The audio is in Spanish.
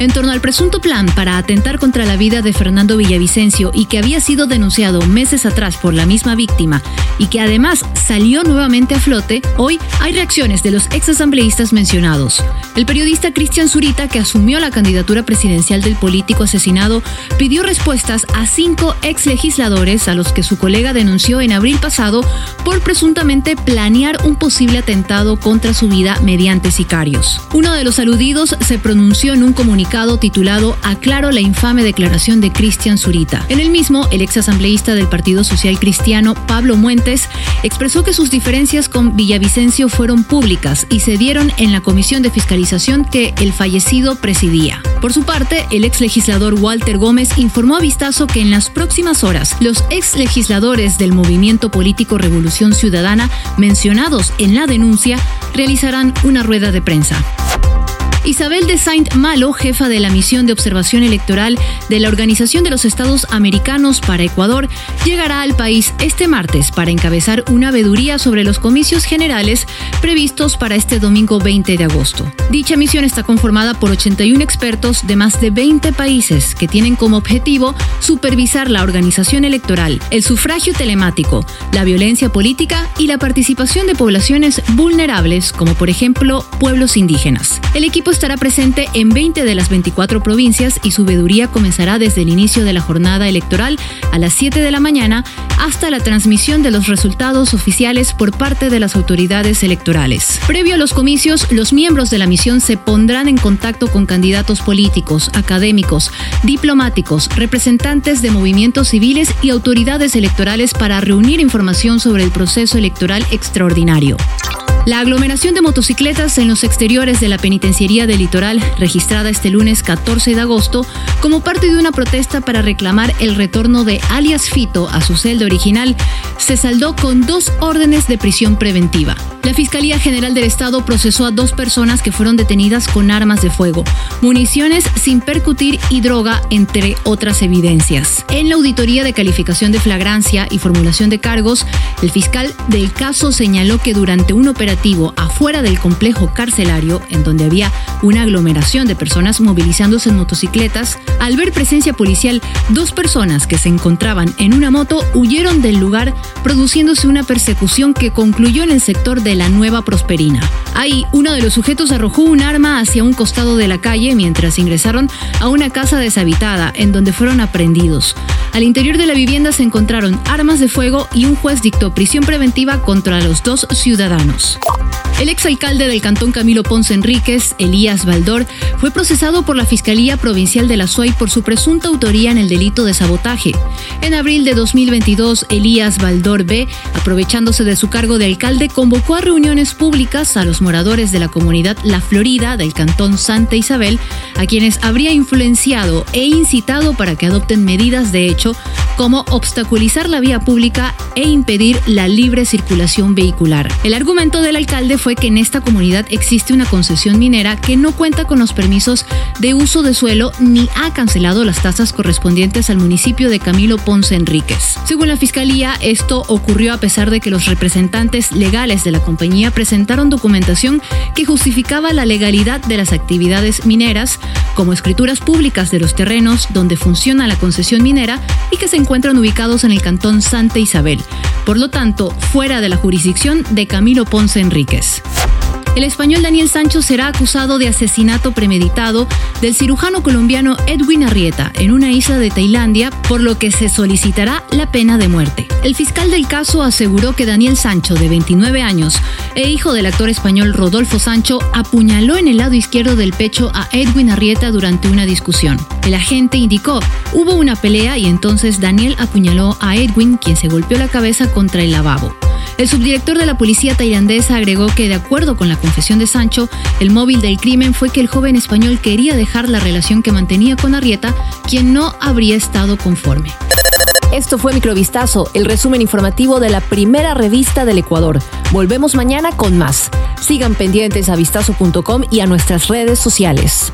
en torno al presunto plan para atentar contra la vida de Fernando Villavicencio y que había sido denunciado meses atrás por la misma víctima y que además salió nuevamente a flote, hoy hay reacciones de los ex asambleístas mencionados. El periodista Cristian Zurita, que asumió la candidatura presidencial del político asesinado, pidió respuestas a cinco ex legisladores a los que su colega denunció en abril pasado por presuntamente planear un posible atentado contra su vida mediante sicarios. Uno de los aludidos se pronunció en un comunicado titulado Aclaro la infame declaración de Cristian Zurita. En el mismo, el ex asambleísta del Partido Social Cristiano, Pablo Muentes, expresó que sus diferencias con Villavicencio fueron públicas y se dieron en la comisión de fiscalización que el fallecido presidía. Por su parte, el ex legislador Walter Gómez informó a Vistazo que en las próximas horas los ex legisladores del movimiento político Revolución Ciudadana mencionados en la denuncia realizarán una rueda de prensa. Isabel de Saint Malo, jefa de la misión de observación electoral de la Organización de los Estados Americanos para Ecuador, llegará al país este martes para encabezar una veduría sobre los comicios generales previstos para este domingo 20 de agosto. Dicha misión está conformada por 81 expertos de más de 20 países que tienen como objetivo supervisar la organización electoral, el sufragio telemático, la violencia política y la participación de poblaciones vulnerables como por ejemplo pueblos indígenas. El equipo estará presente en 20 de las 24 provincias y su veeduría comenzará desde el inicio de la jornada electoral a las 7 de la mañana hasta la transmisión de los resultados oficiales por parte de las autoridades electorales. Previo a los comicios, los miembros de la misión se pondrán en contacto con candidatos políticos, académicos, diplomáticos, representantes de movimientos civiles y autoridades electorales para reunir información sobre el proceso electoral extraordinario. La aglomeración de motocicletas en los exteriores de la penitenciaría del litoral, registrada este lunes 14 de agosto, como parte de una protesta para reclamar el retorno de alias Fito a su celda original, se saldó con dos órdenes de prisión preventiva. La Fiscalía General del Estado procesó a dos personas que fueron detenidas con armas de fuego, municiones sin percutir y droga, entre otras evidencias. En la auditoría de calificación de flagrancia y formulación de cargos, el fiscal del caso señaló que durante un operativo afuera del complejo carcelario, en donde había una aglomeración de personas movilizándose en motocicletas, al ver presencia policial, dos personas que se encontraban en una moto huyeron del lugar, produciéndose una persecución que concluyó en el sector de la Nueva Prosperina. Ahí, uno de los sujetos arrojó un arma hacia un costado de la calle mientras ingresaron a una casa deshabitada, en donde fueron aprendidos. Al interior de la vivienda se encontraron armas de fuego y un juez dictó prisión preventiva contra los dos ciudadanos. El exalcalde del cantón Camilo Ponce Enríquez, Elías Baldor, fue procesado por la Fiscalía Provincial de la SUAY por su presunta autoría en el delito de sabotaje. En abril de 2022, Elías Baldor B, aprovechándose de su cargo de alcalde, convocó a reuniones públicas a los moradores de la comunidad La Florida del cantón Santa Isabel, a quienes habría influenciado e incitado para que adopten medidas de hecho como obstaculizar la vía pública e impedir la libre circulación vehicular. El argumento del alcalde que en esta comunidad existe una concesión minera que no cuenta con los permisos de uso de suelo ni ha cancelado las tasas correspondientes al municipio de Camilo Ponce Enríquez. Según la fiscalía, esto ocurrió a pesar de que los representantes legales de la compañía presentaron documentación que justificaba la legalidad de las actividades mineras, como escrituras públicas de los terrenos donde funciona la concesión minera y que se encuentran ubicados en el cantón Santa Isabel, por lo tanto, fuera de la jurisdicción de Camilo Ponce Enríquez. El español Daniel Sancho será acusado de asesinato premeditado del cirujano colombiano Edwin Arrieta en una isla de Tailandia, por lo que se solicitará la pena de muerte. El fiscal del caso aseguró que Daniel Sancho, de 29 años, e hijo del actor español Rodolfo Sancho, apuñaló en el lado izquierdo del pecho a Edwin Arrieta durante una discusión. El agente indicó, hubo una pelea y entonces Daniel apuñaló a Edwin, quien se golpeó la cabeza contra el lavabo. El subdirector de la policía tailandesa agregó que, de acuerdo con la confesión de Sancho, el móvil del crimen fue que el joven español quería dejar la relación que mantenía con Arrieta, quien no habría estado conforme. Esto fue Microvistazo, el resumen informativo de la primera revista del Ecuador. Volvemos mañana con más. Sigan pendientes a vistazo.com y a nuestras redes sociales.